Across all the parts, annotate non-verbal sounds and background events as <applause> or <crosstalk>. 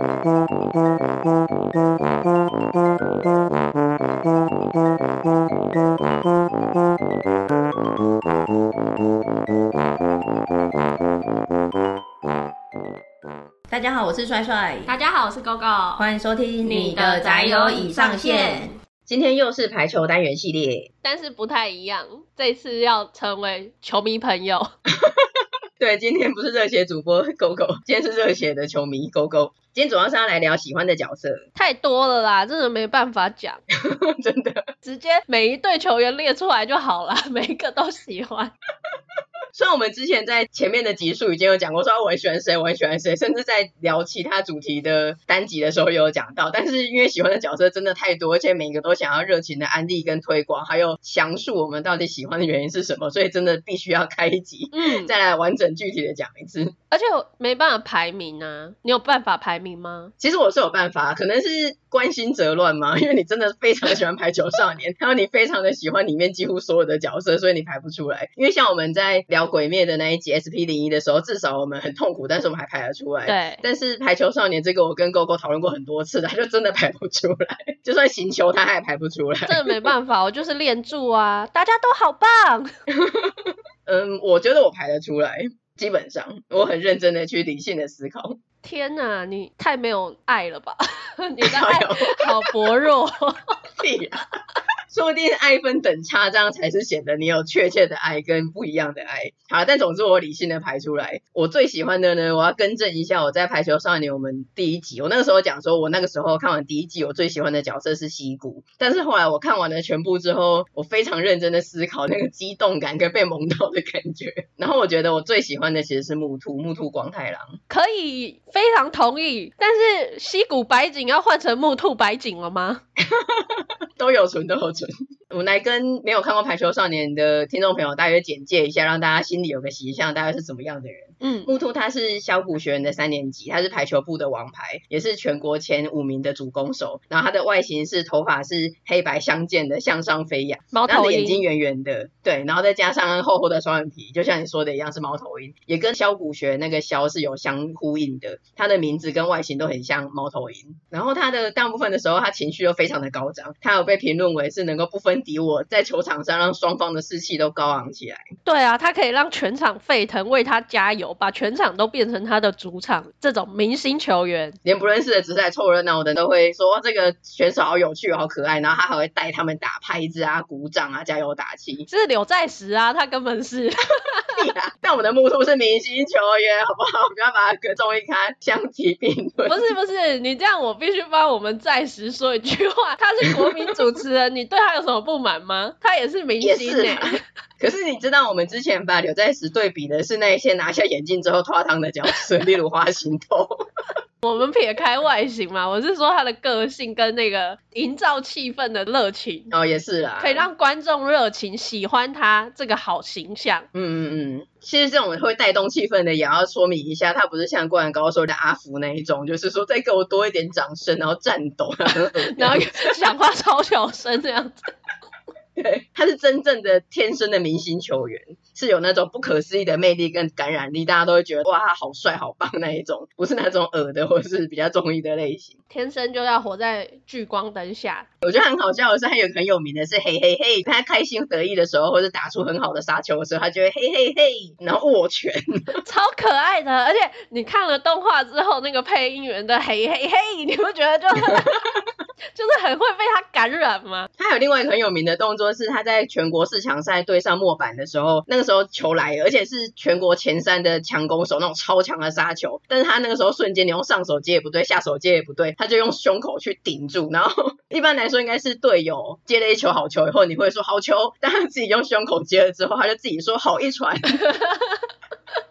大家好，我是帅帅。大家好，我是 GoGo。欢迎收听你的宅友已上线。今天又是排球单元系列，但是不太一样。这次要成为球迷朋友。<laughs> 对，今天不是热血主播 GoGo，今天是热血的球迷 GoGo。今天主要是要来聊喜欢的角色，太多了啦，真的没办法讲，<laughs> 真的，直接每一队球员列出来就好了，每一个都喜欢。虽然我们之前在前面的集数已经有讲过，说我很喜欢谁，我很喜欢谁，甚至在聊其他主题的单集的时候也有讲到，但是因为喜欢的角色真的太多，而且每一个都想要热情的安利跟推广，还有详述我们到底喜欢的原因是什么，所以真的必须要开一集，嗯，再来完整具体的讲一次。而且我没办法排名啊，你有办法排名吗？其实我是有办法，可能是关心则乱吗，<laughs> 因为你真的非常的喜欢排球少年，<laughs> 还有你非常的喜欢里面几乎所有的角色，所以你排不出来。因为像我们在聊。鬼灭的那一集 SP 零一的时候，至少我们很痛苦，但是我们还排得出来。对，但是排球少年这个，我跟 GoGo 讨论过很多次，<laughs> 他就真的排不出来，就算行球他还排不出来。真的没办法，我就是练住啊，大家都好棒。嗯，我觉得我排得出来，基本上我很认真的去理性的思考。天哪，你太没有爱了吧？<laughs> 你的爱好薄弱。<laughs> 说不定爱分等差，这样才是显得你有确切的爱跟不一样的爱。好，但总之我理性的排出来，我最喜欢的呢，我要更正一下，我在排球少年我们第一集，我那个时候讲说，我那个时候看完第一季，我最喜欢的角色是西谷。但是后来我看完了全部之后，我非常认真的思考那个激动感跟被萌到的感觉，<laughs> 然后我觉得我最喜欢的其实是木兔，木兔光太郎。可以，非常同意。但是西谷白景要换成木兔白景了吗？<laughs> 都有存，都有存。我们来跟没有看过《排球少年》的听众朋友大约简介一下，让大家心里有个形象，大概是怎么样的人。嗯，木兔他是小谷学园的三年级，他是排球部的王牌，也是全国前五名的主攻手。然后他的外形是头发是黑白相间的向上飞扬，猫头鹰，他的眼睛圆圆的，对，然后再加上厚厚的双眼皮，就像你说的一样是猫头鹰，也跟小谷学那个枭是有相呼应的。他的名字跟外形都很像猫头鹰。然后他的大部分的时候，他情绪又非常的高涨，他有被评论为是能够不分敌我，在球场上让双方的士气都高昂起来。对啊，他可以让全场沸腾，为他加油。把全场都变成他的主场，这种明星球员，连不认识的只是来凑热闹的都会说这个选手好有趣，好可爱，然后他还会带他们打拍子啊、鼓掌啊、加油打气。是柳在石啊，他根本是。<laughs> 但我们的木兔是明星球员，好不好？不要把它跟综艺咖相提并论。不是不是，你这样我必须帮我们在石说一句话，他是国民主持人，你对他有什么不满吗？他也是明星呢。<laughs> 可是你知道，我们之前把柳在石对比的是那些拿下眼镜之后脱汤的角色，例 <laughs> 如花心头。我们撇开外形嘛，我是说他的个性跟那个营造气氛的热情哦，也是啦，可以让观众热情喜欢他这个好形象。嗯嗯嗯，其实这种会带动气氛的，也要说明一下，他不是像灌篮高手的阿福那一种，就是说再给我多一点掌声，然后颤抖，然后讲话 <laughs> 超小声这样子。对，他是真正的天生的明星球员，是有那种不可思议的魅力跟感染力，大家都会觉得哇，他好帅好棒那一种，不是那种恶的或是比较中意的类型。天生就要活在聚光灯下。我觉得很好笑的是，还有很有名的是嘿嘿嘿，他开心得意的时候，或者打出很好的杀球的时候，他就会嘿嘿嘿，然后握拳，<laughs> 超可爱的。而且你看了动画之后，那个配音员的嘿嘿嘿，你不觉得就 <laughs> 就是很会被他感染吗？他有另外一个很有名的动作，是他在全国四强赛对上末板的时候，那个时候球来了，而且是全国前三的强攻手，那种超强的杀球。但是他那个时候瞬间，你用上手接也不对，下手接也不对，他就用胸口去顶住。然后 <laughs> 一般来说应该是队友接了一球好球以后，你会说好球，但他自己用胸口接了之后，他就自己说好一传。<laughs>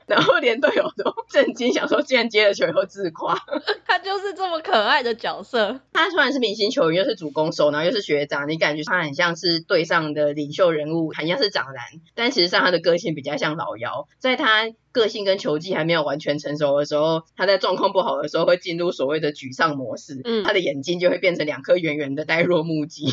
然后连队友都震惊，想说竟然接了球以后自夸，<laughs> 他就是这么可爱的角色。他虽然是明星球员，又是主攻手，然后又是学长，你感觉他很像是队上的领袖人物，很像是长男。但其实上他的个性比较像老幺，在他个性跟球技还没有完全成熟的时候，他在状况不好的时候会进入所谓的沮丧模式，嗯，他的眼睛就会变成两颗圆圆的呆若木鸡，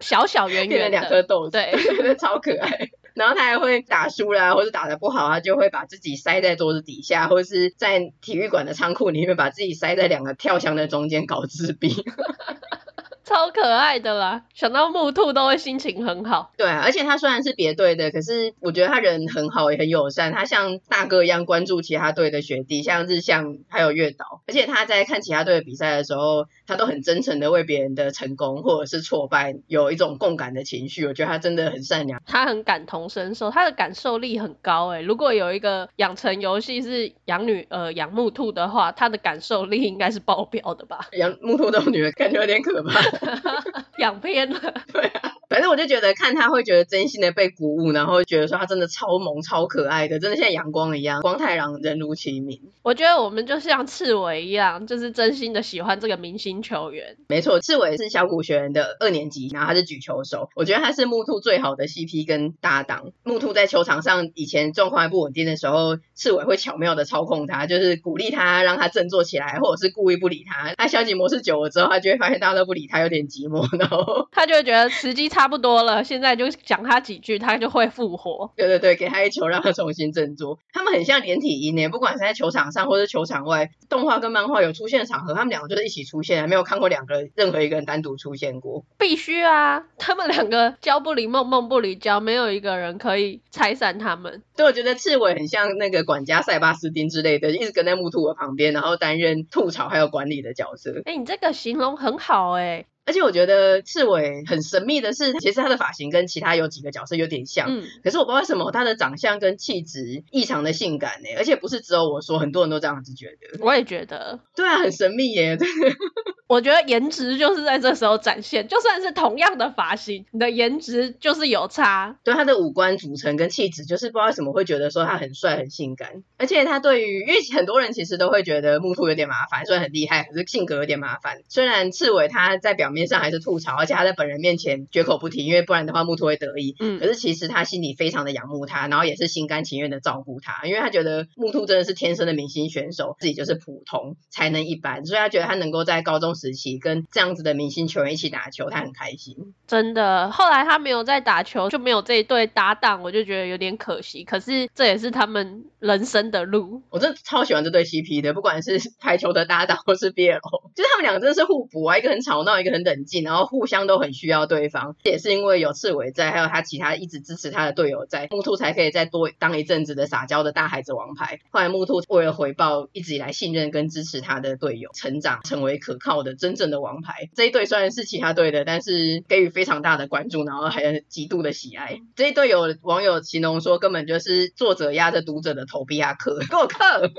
小小圆圆的 <laughs> 变成两颗豆子，对，<laughs> 超可爱。然后他还会打输了，或者打得不好，他就会把自己塞在桌子底下，或者是在体育馆的仓库里面把自己塞在两个跳箱的中间搞自闭。<laughs> 超可爱的啦，想到木兔都会心情很好。对啊，而且他虽然是别队的，可是我觉得他人很好，也很友善。他像大哥一样关注其他队的学弟，像日向还有月岛。而且他在看其他队的比赛的时候，他都很真诚的为别人的成功或者是挫败有一种共感的情绪。我觉得他真的很善良，他很感同身受，他的感受力很高哎。如果有一个养成游戏是养女呃养木兔的话，他的感受力应该是爆表的吧？养木兔这种女儿感觉有点可怕。<laughs> 养偏了，<laughs> 对啊。反正我就觉得看他会觉得真心的被鼓舞，然后觉得说他真的超萌超可爱的，真的像阳光一样，光太郎人如其名。我觉得我们就像赤苇一样，就是真心的喜欢这个明星球员。没错，赤苇是小谷学园的二年级，然后他是举球手，我觉得他是木兔最好的 CP 跟搭档。木兔在球场上以前状况还不稳定的时候，赤苇会巧妙的操控他，就是鼓励他，让他振作起来，或者是故意不理他。他消极模式久了之后，他就会发现大家都不理他，有点寂寞，<laughs> 然后他就会觉得时机差。不多了，现在就讲他几句，他就会复活。对对对，给他一球，让他重新振作。他们很像连体婴呢，不管是在球场上或是球场外，动画跟漫画有出现的场合，他们两个就是一起出现，没有看过两个任何一个人单独出现过。必须啊，他们两个交不离梦，梦不离交，没有一个人可以拆散他们。对，我觉得刺猬很像那个管家塞巴斯丁之类的，一直跟在木兔的旁边，然后担任吐槽还有管理的角色。哎，你这个形容很好哎。而且我觉得刺猬很神秘的是，其实他的发型跟其他有几个角色有点像，嗯，可是我不知道为什么他的长相跟气质异常的性感呢？而且不是只有我说，很多人都这样子觉得。我也觉得。对啊，很神秘耶。对。<laughs> 我觉得颜值就是在这时候展现，就算是同样的发型，你的颜值就是有差。对，他的五官组成跟气质，就是不知道为什么会觉得说他很帅很性感。而且他对于，因为很多人其实都会觉得木兔有点麻烦，虽然很厉害，可是性格有点麻烦。虽然刺猬他在表面上还是吐槽。而且他在本人面前绝口不提，因为不然的话木兔会得意。嗯，可是其实他心里非常的仰慕他，然后也是心甘情愿的照顾他，因为他觉得木兔真的是天生的明星选手，自己就是普通，才能一般，所以他觉得他能够在高中时期跟这样子的明星球员一起打球，他很开心。真的，后来他没有再打球，就没有这一对搭档，我就觉得有点可惜。可是这也是他们人生的路。我真的超喜欢这对 CP 的，不管是排球的搭档或是 BL，就是他们两个真的是互补啊，一个很吵闹，一个很冷静，然后互。相都很需要对方，也是因为有赤苇在，还有他其他一直支持他的队友在，木兔才可以再多当一阵子的撒娇的大孩子王牌。后来木兔为了回报一直以来信任跟支持他的队友，成长成为可靠的真正的王牌。这一队虽然是其他队的，但是给予非常大的关注，然后还极度的喜爱。这一队有网友形容说，根本就是作者压着读者的头皮啊，克给我克！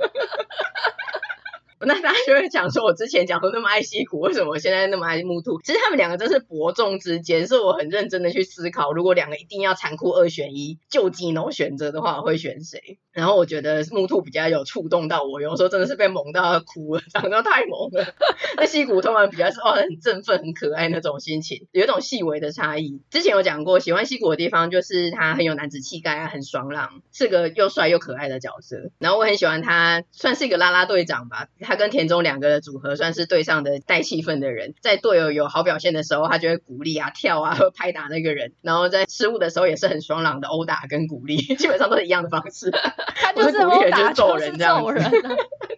那大家就会讲说，我之前讲说那么爱西谷，为什么现在那么爱木兔？其实他们两个真是伯仲之间，是我很认真的去思考，如果两个一定要残酷二选一，就只能选择的话，我会选谁？然后我觉得木兔比较有触动到我，有时候真的是被萌到哭了，长得太萌了。<laughs> 那西谷通常比较是哦很振奋、很可爱那种心情，有一种细微的差异。之前有讲过，喜欢西谷的地方就是他很有男子气概啊，很爽朗，是个又帅又可爱的角色。然后我很喜欢他，算是一个啦啦队长吧。他跟田中两个的组合算是队上的带气氛的人，在队友有好表现的时候，他就会鼓励啊、跳啊、<laughs> 拍打那个人；然后在失误的时候，也是很爽朗的殴打跟鼓励，<laughs> 基本上都是一样的方式。<laughs> 他就是殴打，就是揍人这样子。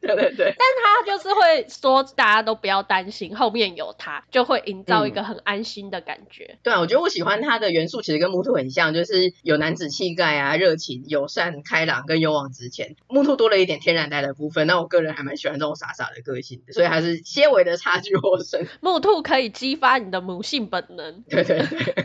对对对。但他就是会说，大家都不要担心，后面有他，就会营造一个很安心的感觉。嗯、对啊，我觉得我喜欢他的元素，其实跟木兔很像，就是有男子气概啊、热情、友善、开朗跟勇往直前。木兔多了一点天然呆的部分，那我个人还蛮喜欢这种傻傻的。个性，所以还是些微的差距获胜。<laughs> 木兔可以激发你的母性本能。对对对。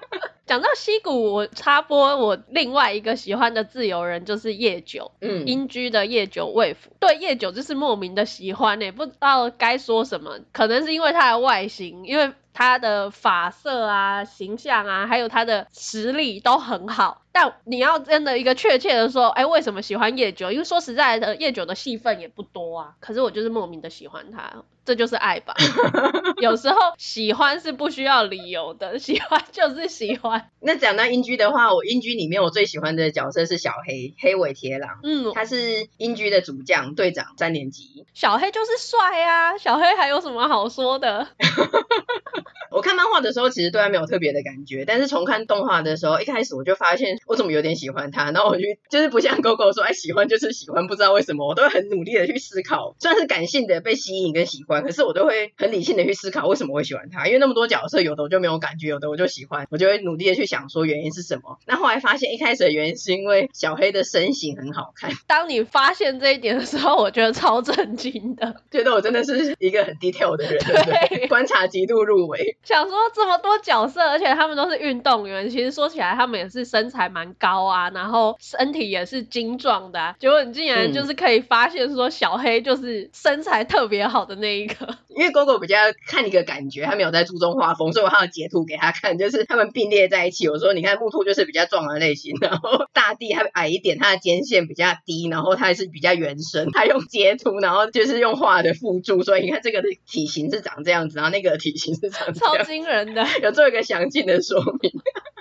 <laughs> 讲到溪谷，我插播我另外一个喜欢的自由人就是夜九，嗯，英居的夜九未辅。对夜九就是莫名的喜欢呢，不知道该说什么，可能是因为他的外形，因为他的发色啊、形象啊，还有他的实力都很好。但你要真的一个确切的说，哎，为什么喜欢叶九？因为说实在的，叶九的戏份也不多啊。可是我就是莫名的喜欢他，这就是爱吧。<laughs> 有时候喜欢是不需要理由的，<laughs> 喜欢就是喜欢。那讲到英居的话，我英居里面我最喜欢的角色是小黑，黑尾铁狼。嗯，他是英居的主将队长，三年级。小黑就是帅啊，小黑还有什么好说的？<laughs> 我看漫画的时候，其实对他没有特别的感觉，但是从看动画的时候，一开始我就发现。我怎么有点喜欢他？然后我就就是不像 Gogo 说，哎，喜欢就是喜欢，不知道为什么，我都会很努力的去思考，算是感性的被吸引跟喜欢，可是我都会很理性的去思考为什么会喜欢他，因为那么多角色，有的我就没有感觉，有的我就喜欢，我就会努力的去想说原因是什么。那后来发现一开始的原因是因为小黑的身形很好看。<laughs> 当你发现这一点的时候，我觉得超震惊的，觉得我真的是一个很 detail 的人，对不对？观察极度入微。<laughs> 想说这么多角色，而且他们都是运动员，其实说起来他们也是身材蛮高啊，然后身体也是精壮的啊。结果你竟然就是可以发现说小黑就是身材特别好的那一个。<laughs> 因为 Gogo 比较看一个感觉，他没有在注重画风，所以我还有截图给他看，就是他们并列在一起。我说你看木兔就是比较壮的类型，然后大地它矮一点，它的肩线比较低，然后它还是比较圆身。他用截图，然后就是用画的辅助，所以你看这个的体型是长这样子，然后那个体型是长这样，超惊人的，有 <laughs> 做一个详尽的说明。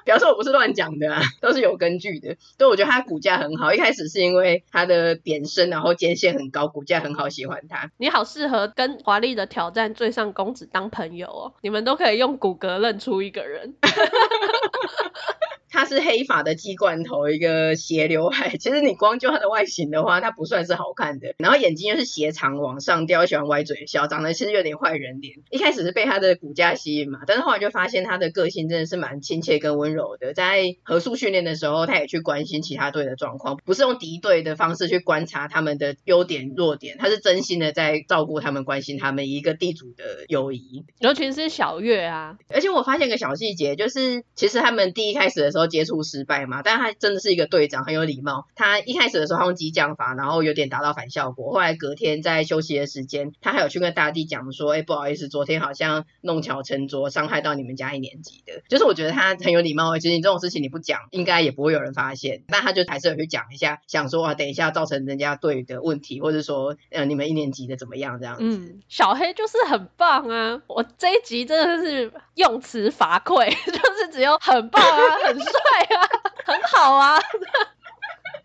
表示我不是乱讲的啊，都是有根据的。所以我觉得他骨架很好，一开始是因为他的扁身，然后肩线很高，骨架很好，喜欢他。你好适合跟华丽的挑战最上公子当朋友哦，你们都可以用骨骼认出一个人。<laughs> 他是黑发的鸡冠头，一个斜刘海。<laughs> 其实你光就他的外形的话，他不算是好看的。然后眼睛又是斜长往上掉，喜欢歪嘴笑，长得其实有点坏人脸。一开始是被他的骨架吸引嘛，但是后来就发现他的个性真的是蛮亲切跟温柔的。在合宿训练的时候，他也去关心其他队的状况，不是用敌对的方式去观察他们的优点弱点，他是真心的在照顾他们，关心他们一个地主的友谊。尤其是小月啊，而且我发现一个小细节，就是其实他们第一开始的时候。接触失败嘛，但他真的是一个队长，很有礼貌。他一开始的时候他用激将法，然后有点达到反效果。后来隔天在休息的时间，他还有去跟大地讲说：“哎、不好意思，昨天好像弄巧成拙，伤害到你们家一年级的。”就是我觉得他很有礼貌。其实你这种事情你不讲，应该也不会有人发现。但他就还是有去讲一下，想说啊，等一下造成人家队的问题，或者说呃你们一年级的怎么样这样子。嗯，小黑就是很棒啊！我这一集真的是用词乏匮，<laughs> 就是只有很棒啊，很帅。对啊，很好啊。<laughs>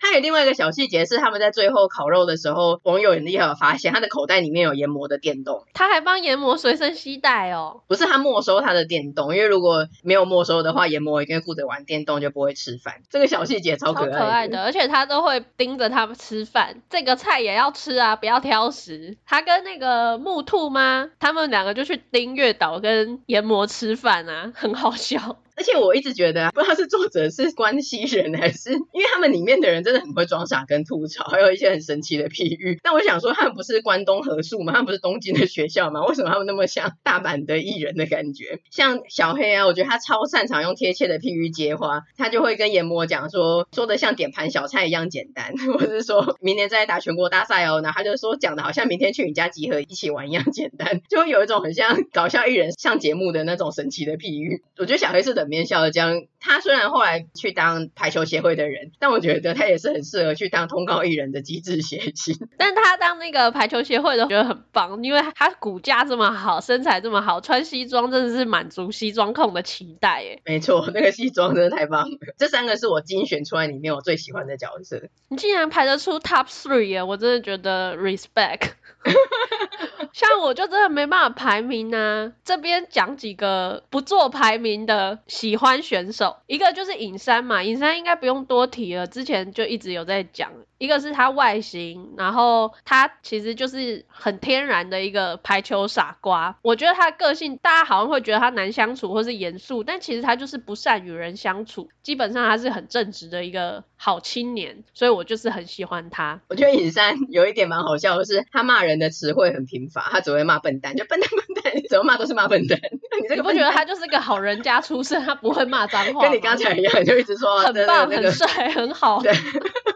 还有另外一个小细节是，他们在最后烤肉的时候，网友很厉害，有发现他的口袋里面有研磨的电动，他还帮研磨随身携带哦。不是他没收他的电动，因为如果没有没收的话，研磨一定会顾着玩电动，就不会吃饭。这个小细节超可爱，超可爱的，而且他都会盯着他们吃饭，这个菜也要吃啊，不要挑食。他跟那个木兔吗？他们两个就去盯月岛跟研磨吃饭啊，很好笑。而且我一直觉得，不知道是作者是关西人还是，因为他们里面的人真的很会装傻跟吐槽，还有一些很神奇的譬喻。但我想说，他们不是关东合宿吗？他们不是东京的学校吗？为什么他们那么像大阪的艺人的感觉？像小黑啊，我觉得他超擅长用贴切的譬喻接话，他就会跟研磨讲说，说的像点盘小菜一样简单，或者是说明年再打全国大赛哦，然后他就说讲的好像明天去你家集合一起玩一样简单，就会有一种很像搞笑艺人上节目的那种神奇的譬喻。我觉得小黑是的。面笑的这样，他虽然后来去当排球协会的人，但我觉得他也是很适合去当通告艺人的机智谐星。但他当那个排球协会的，我觉得很棒，因为他骨架这么好，身材这么好，穿西装真的是满足西装控的期待耶。没错，那个西装真的太棒了。这三个是我精选出来里面我最喜欢的角色。你竟然排得出 top three 耶，我真的觉得 respect。<laughs> 像我就真的没办法排名呢、啊。这边讲几个不做排名的喜欢选手，一个就是尹山嘛，尹山应该不用多提了，之前就一直有在讲。一个是他外形，然后他其实就是很天然的一个排球傻瓜。我觉得他的个性，大家好像会觉得他难相处或是严肃，但其实他就是不善与人相处。基本上他是很正直的一个好青年，所以我就是很喜欢他。我觉得尹山有一点蛮好笑的是，他骂人的词汇很贫乏，他只会骂笨蛋，就笨蛋笨蛋，怎么骂都是骂笨蛋。<laughs> 你这个不觉得他就是个好人家出身，他不会骂脏话？跟你刚才一样，就一直说很棒、那个、很帅、很好。<laughs>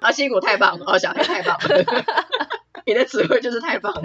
对，<laughs> 啊，辛苦太棒了，哦，小黑太棒了，<laughs> 你的词汇就是太棒了。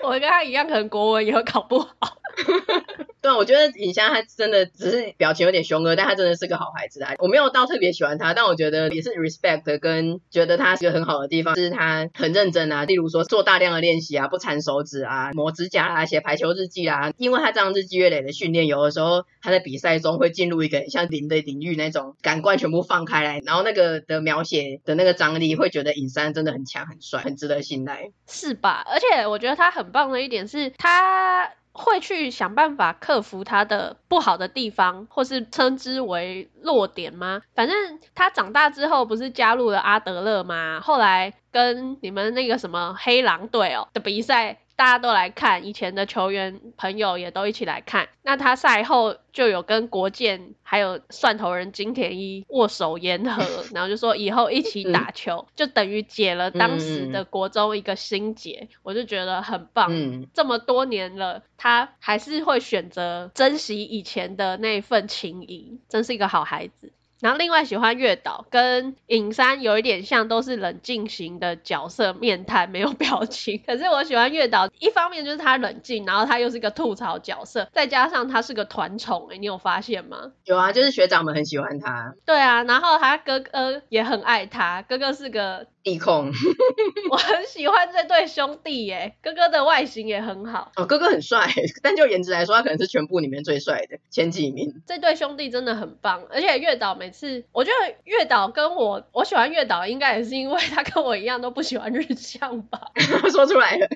我跟他一样，可能国文也会考不好。<laughs> 对，我觉得影山他真的只是表情有点凶恶，但他真的是个好孩子啊。我没有到特别喜欢他，但我觉得也是 respect 跟觉得他是一个很好的地方，就是他很认真啊。例如说做大量的练习啊，不缠手指啊，磨指甲啊，写排球日记啊。因为他这样日积月累的训练，有的时候他在比赛中会进入一个像零的领域那种，感官全部放开来，然后那个的描写的那个张力，会觉得尹山真的很强、很帅、很值得信赖，是吧？而且我觉得他很棒的一点是他。会去想办法克服他的不好的地方，或是称之为弱点吗？反正他长大之后不是加入了阿德勒吗？后来跟你们那个什么黑狼队哦的比赛。大家都来看，以前的球员朋友也都一起来看。那他赛后就有跟国健还有蒜头人金田一握手言和，<laughs> 然后就说以后一起打球，就等于解了当时的国中一个心结。我就觉得很棒，这么多年了，他还是会选择珍惜以前的那份情谊，真是一个好孩子。然后另外喜欢月岛，跟影山有一点像，都是冷静型的角色，面瘫没有表情。<laughs> 可是我喜欢月岛，一方面就是他冷静，然后他又是一个吐槽角色，再加上他是个团宠，哎，你有发现吗？有啊，就是学长们很喜欢他。对啊，然后他哥哥也很爱他，哥哥是个。地控，<laughs> 我很喜欢这对兄弟耶，哥哥的外形也很好哦，哥哥很帅，<laughs> 但就颜值来说，他可能是全部里面最帅的前几名。这对兄弟真的很棒，而且月岛每次，我觉得月岛跟我，我喜欢月岛，应该也是因为他跟我一样都不喜欢日向吧，<laughs> 说出来了。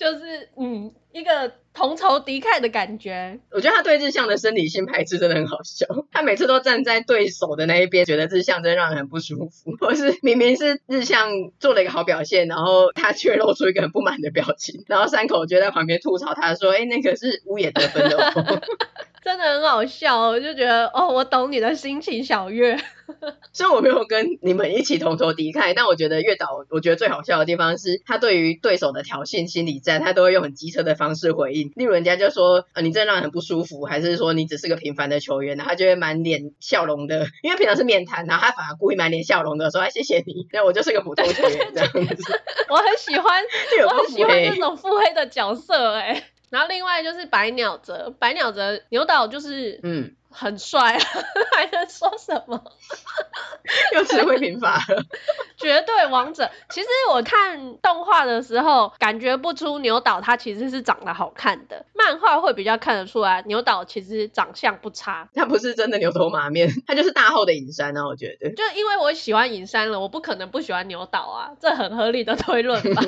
就是嗯，一个同仇敌忾的感觉。我觉得他对日向的生理性排斥真的很好笑。他每次都站在对手的那一边，觉得日向真的让人很不舒服。或是明明是日向做了一个好表现，然后他却露出一个很不满的表情，然后山口就在旁边吐槽他说：“哎，那个是乌野得分的哦。” <laughs> 真的很好笑，我就觉得哦，我懂你的心情，小月。<laughs> 虽然我没有跟你们一起同仇敌忾，但我觉得月岛，我觉得最好笑的地方是他对于对手的挑衅心理战，他都会用很机车的方式回应。例如人家就说，呃，你真的让人很不舒服，还是说你只是个平凡的球员，然后他就会满脸笑容的，因为平常是面谈，然后他反而故意满脸笑容的说，哎，谢谢你，那我就是个普通球员这样子。<laughs> 我很喜欢，<laughs> 我很喜欢这种腹黑的角色，哎。然后另外就是百鸟泽，百鸟泽牛岛就是嗯。很帅啊，<laughs> 还能说什么？<laughs> 又只会平凡了。<laughs> 绝对王者。其实我看动画的时候，感觉不出牛岛他其实是长得好看的。漫画会比较看得出来，牛岛其实长相不差。他不是真的牛头马面，他就是大号的影山啊，我觉得。就因为我喜欢影山了，我不可能不喜欢牛岛啊，这很合理的推论吧。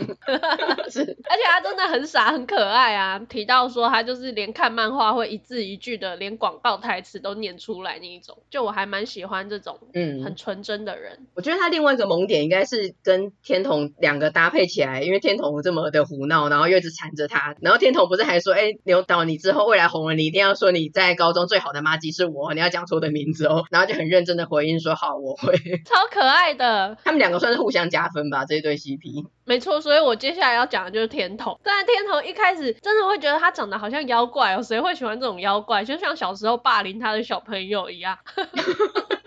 是。而且他真的很傻很可爱啊，提到说他就是连看漫画会一字一句的，连广告台词。都念出来那一种，就我还蛮喜欢这种，嗯，很纯真的人。我觉得他另外一个萌点应该是跟天童两个搭配起来，因为天童这么的胡闹，然后又一直缠着他，然后天童不是还说，哎、欸，牛导你之后未来红了，你一定要说你在高中最好的妈鸡是我，你要讲出我的名字哦，然后就很认真的回应说好，我会。<laughs> 超可爱的，他们两个算是互相加分吧，这一对 CP。<laughs> 没错，所以我接下来要讲的就是天童。但天童一开始真的会觉得他长得好像妖怪哦，谁会喜欢这种妖怪？就像小时候霸凌他的小朋友一样。<laughs>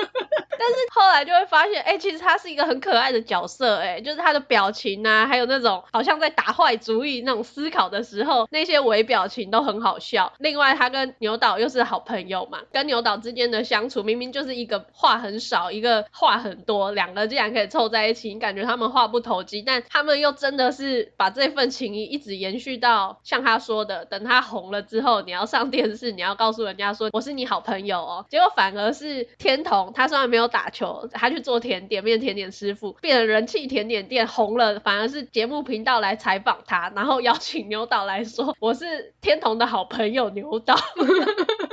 但是后来就会发现，哎、其实他是一个很可爱的角色，哎，就是他的表情啊，还有那种好像在打坏主意那种思考的时候，那些微表情都很好笑。另外，他跟牛岛又是好朋友嘛，跟牛岛之间的相处，明明就是一个话很少，一个话很多，两个竟然可以凑在一起，你感觉他们话不投机，但他们又真的是把这份情谊一直延续到像他说的，等他红了之后，你要上电视，你要告诉人家说我是你好朋友哦。结果反而是天童，他虽然没有。打球，他去做甜点，变甜点师傅，变成人气甜点店红了，反而是节目频道来采访他，然后邀请牛导来说，我是天童的好朋友牛导。<laughs>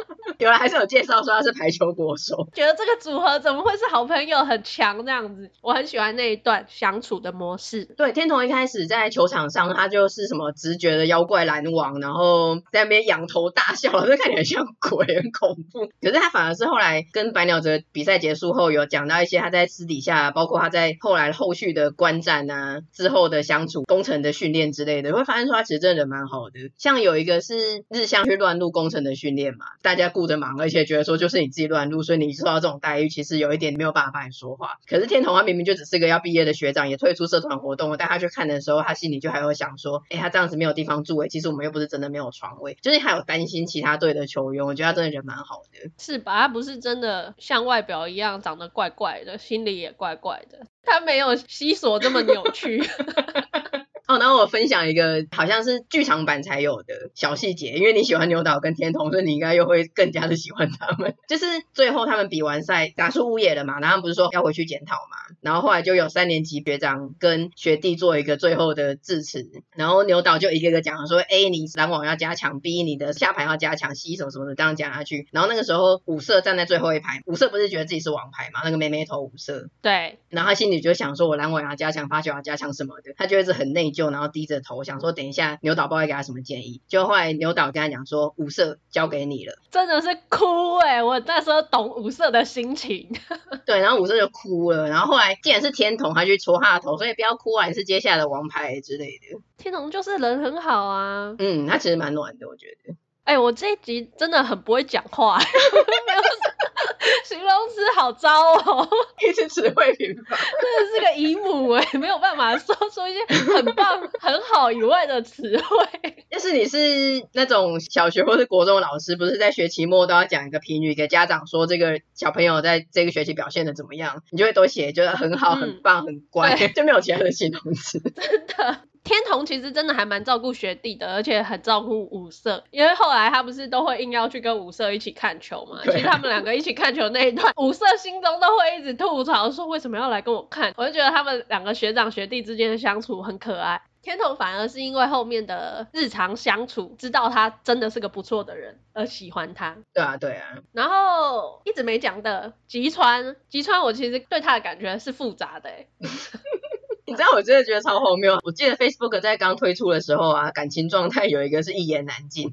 有人还是有介绍说他是排球国手，觉得这个组合怎么会是好朋友，很强这样子，我很喜欢那一段相处的模式。对，天童一开始在球场上，他就是什么直觉的妖怪拦网，然后在那边仰头大笑，这看起来像鬼，很恐怖。可是他反而是后来跟白鸟泽比赛结束后，有讲到一些他在私底下，包括他在后来后续的观战啊之后的相处、工程的训练之类的，会发现说他其实真的人蛮好的。像有一个是日向去乱入工程的训练嘛，大家顾着。忙，而且觉得说就是你自己乱入，所以你受到这种待遇，其实有一点没有办法帮你说话。可是天童他明明就只是个要毕业的学长，也退出社团活动，带他去看的时候，他心里就还会想说，哎，他这样子没有地方住，哎，其实我们又不是真的没有床位，就是还有担心其他队的球员。我觉得他真的人蛮好的，是吧？他不是真的像外表一样长得怪怪的，心里也怪怪的。他没有西索这么扭曲。<laughs> 哦，然后我分享一个好像是剧场版才有的小细节，因为你喜欢牛岛跟天童，所以你应该又会更加的喜欢他们。就是最后他们比完赛打出乌野了嘛，然后不是说要回去检讨嘛，然后后来就有三年级学长跟学弟做一个最后的致辞，然后牛岛就一个个讲说，A 你拦网要加强，B 你的下盘要加强，C 什么什么的这样讲下去。然后那个时候五色站在最后一排，五色不是觉得自己是王牌嘛，那个妹妹头五色，对，然后他心里就想说，我拦网要加强，发球要加强什么的，他就一直很内疚，然后低着头想说，等一下牛导不会给他什么建议。就后来牛导跟他讲说，五色交给你了，真的是哭哎、欸，我那时候懂五色的心情。<laughs> 对，然后五色就哭了，然后后来既然是天童，他去戳他的头，所以不要哭啊，你是接下来的王牌之类的。天童就是人很好啊，嗯，他其实蛮暖的，我觉得。哎、欸，我这一集真的很不会讲话，<laughs> <laughs> 形容词好糟哦，<laughs> 一直词汇贫乏，真的是个姨母哎，没有办法说出一些很棒、很好以外的词汇。但是你是那种小学或是国中的老师，不是在学期末都要讲一个评语给家长，说这个小朋友在这个学期表现的怎么样，你就会都写，觉得很好、很棒、很乖，嗯、就没有其他的形容词。真的。天童其实真的还蛮照顾学弟的，而且很照顾五色，因为后来他不是都会硬要去跟五色一起看球嘛？其实他们两个一起看球那一段，<laughs> 五色心中都会一直吐槽说，为什么要来跟我看？我就觉得他们两个学长学弟之间的相处很可爱。天童反而是因为后面的日常相处，知道他真的是个不错的人而喜欢他。对啊，对啊。然后一直没讲的吉川，吉川我其实对他的感觉是复杂的欸。<laughs> 你知道我真的觉得超荒谬。我记得 Facebook 在刚推出的时候啊，感情状态有一个是一言难尽。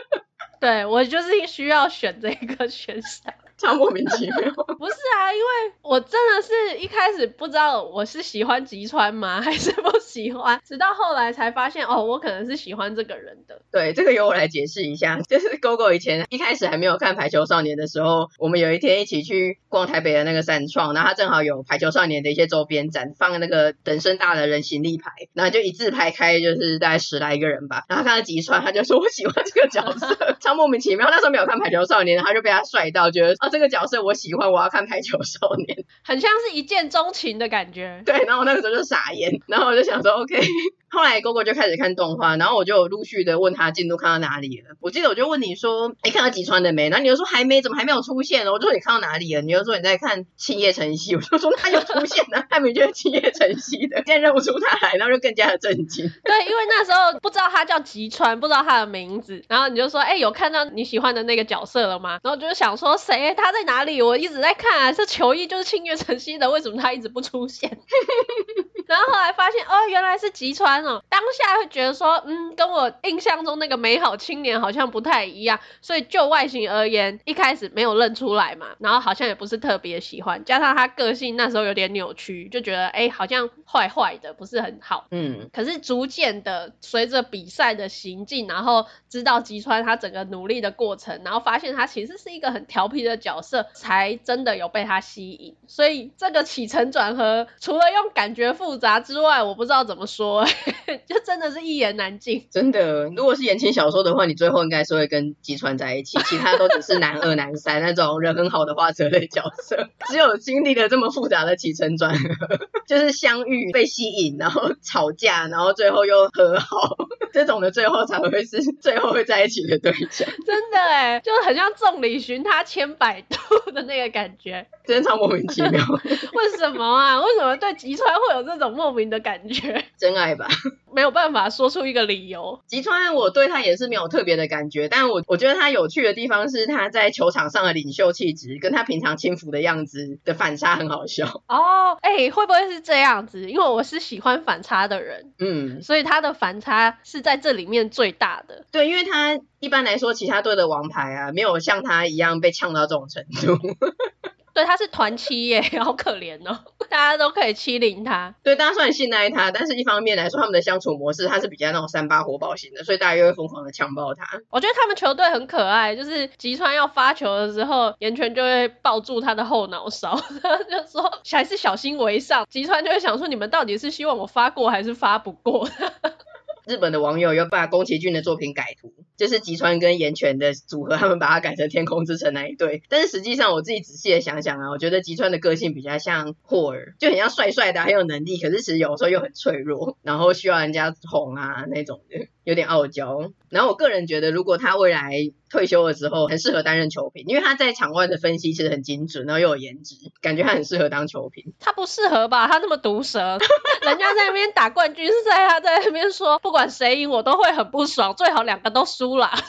<laughs> 对，我就是需要选这个选项。超莫名其妙。<laughs> 不是啊，因为我真的是一开始不知道我是喜欢吉川吗，<laughs> 还是不喜欢，直到后来才发现哦，我可能是喜欢这个人的。对，这个由我来解释一下，<laughs> 就是 GoGo 以前一开始还没有看排球少年的时候，我们有一天一起去逛台北的那个三创，然后他正好有排球少年的一些周边展，放那个等身大的人形立牌，然后就一字排开，就是大概十来个人吧。然后看到吉川，他就说我喜欢这个角色，超莫名其妙。那时候没有看排球少年，他就被他帅到，觉得。这个角色我喜欢，我要看排球少年，很像是一见钟情的感觉。对，然后我那个时候就傻眼，然后我就想说，OK。<laughs> 后来 GoGo 就开始看动画，然后我就陆续的问他进度看到哪里了。我记得我就问你说，哎，看到吉川了没？然后你就说还没，怎么还没有出现？我就说你看到哪里了？你就说你在看青叶晨曦，我就说他有出现了，他明明就是青叶晨曦的，现在认不出他来，然后就更加的震惊。对，因为那时候不知道他叫吉川，不知道他的名字，然后你就说，哎，有看到你喜欢的那个角色了吗？然后就是想说，谁？他在哪里？我一直在看啊，这球衣就是青叶城西的，为什么他一直不出现？<laughs> 然后后来发现，哦，原来是吉川哦，当下。会觉得说，嗯，跟我印象中那个美好青年好像不太一样，所以就外形而言，一开始没有认出来嘛，然后好像也不是特别喜欢，加上他个性那时候有点扭曲，就觉得哎，好像坏坏的，不是很好。嗯，可是逐渐的随着比赛的行进，然后知道吉川他整个努力的过程，然后发现他其实是一个很调皮的角色，才真的有被他吸引。所以这个起承转合，除了用感觉复杂之外，我不知道怎么说，<laughs> 就真的。是一言难尽，真的。如果是言情小说的话，你最后应该是会跟吉川在一起，其他都只是男二、男三那种人很好的花泽类角色。<laughs> 只有经历了这么复杂的起承转合，<laughs> 就是相遇、被吸引，然后吵架，然后最后又和好，这种的最后才会是最后会在一起的对象。真的哎，就很像众里寻他千百度 <laughs> 的那个感觉，真的超莫名其妙。<laughs> 为什么啊？为什么对吉川会有这种莫名的感觉？<laughs> 真爱吧，没有办法。说出一个理由，吉川我对他也是没有特别的感觉，但我我觉得他有趣的地方是他在球场上的领袖气质，跟他平常轻浮的样子的反差很好笑。哦，哎、欸，会不会是这样子？因为我是喜欢反差的人，嗯，所以他的反差是在这里面最大的。对，因为他一般来说其他队的王牌啊，没有像他一样被呛到这种程度。<laughs> 对，他是团欺耶，<laughs> 好可怜哦，大家都可以欺凌他。对，大家虽然信赖他，但是一方面来说，他们的相处模式他是比较那种三八火爆型的，所以大家又会疯狂的强暴他。我觉得他们球队很可爱，就是吉川要发球的时候，岩泉就会抱住他的后脑勺，<laughs> 就说还是小心为上。吉川就会想说，你们到底是希望我发过还是发不过？日本的网友又把宫崎骏的作品改图，就是吉川跟岩泉的组合，他们把它改成天空之城那一对。但是实际上我自己仔细的想想啊，我觉得吉川的个性比较像霍尔，就很像帅帅的，很有能力，可是其实有时候又很脆弱，然后需要人家哄啊那种的。有点傲娇，然后我个人觉得，如果他未来退休了之后，很适合担任球评，因为他在场外的分析其实很精准，然后又有颜值，感觉他很适合当球评。他不适合吧？他那么毒舌，<laughs> 人家在那边打冠军赛，他在那边说，不管谁赢我都会很不爽，最好两个都输了。<laughs>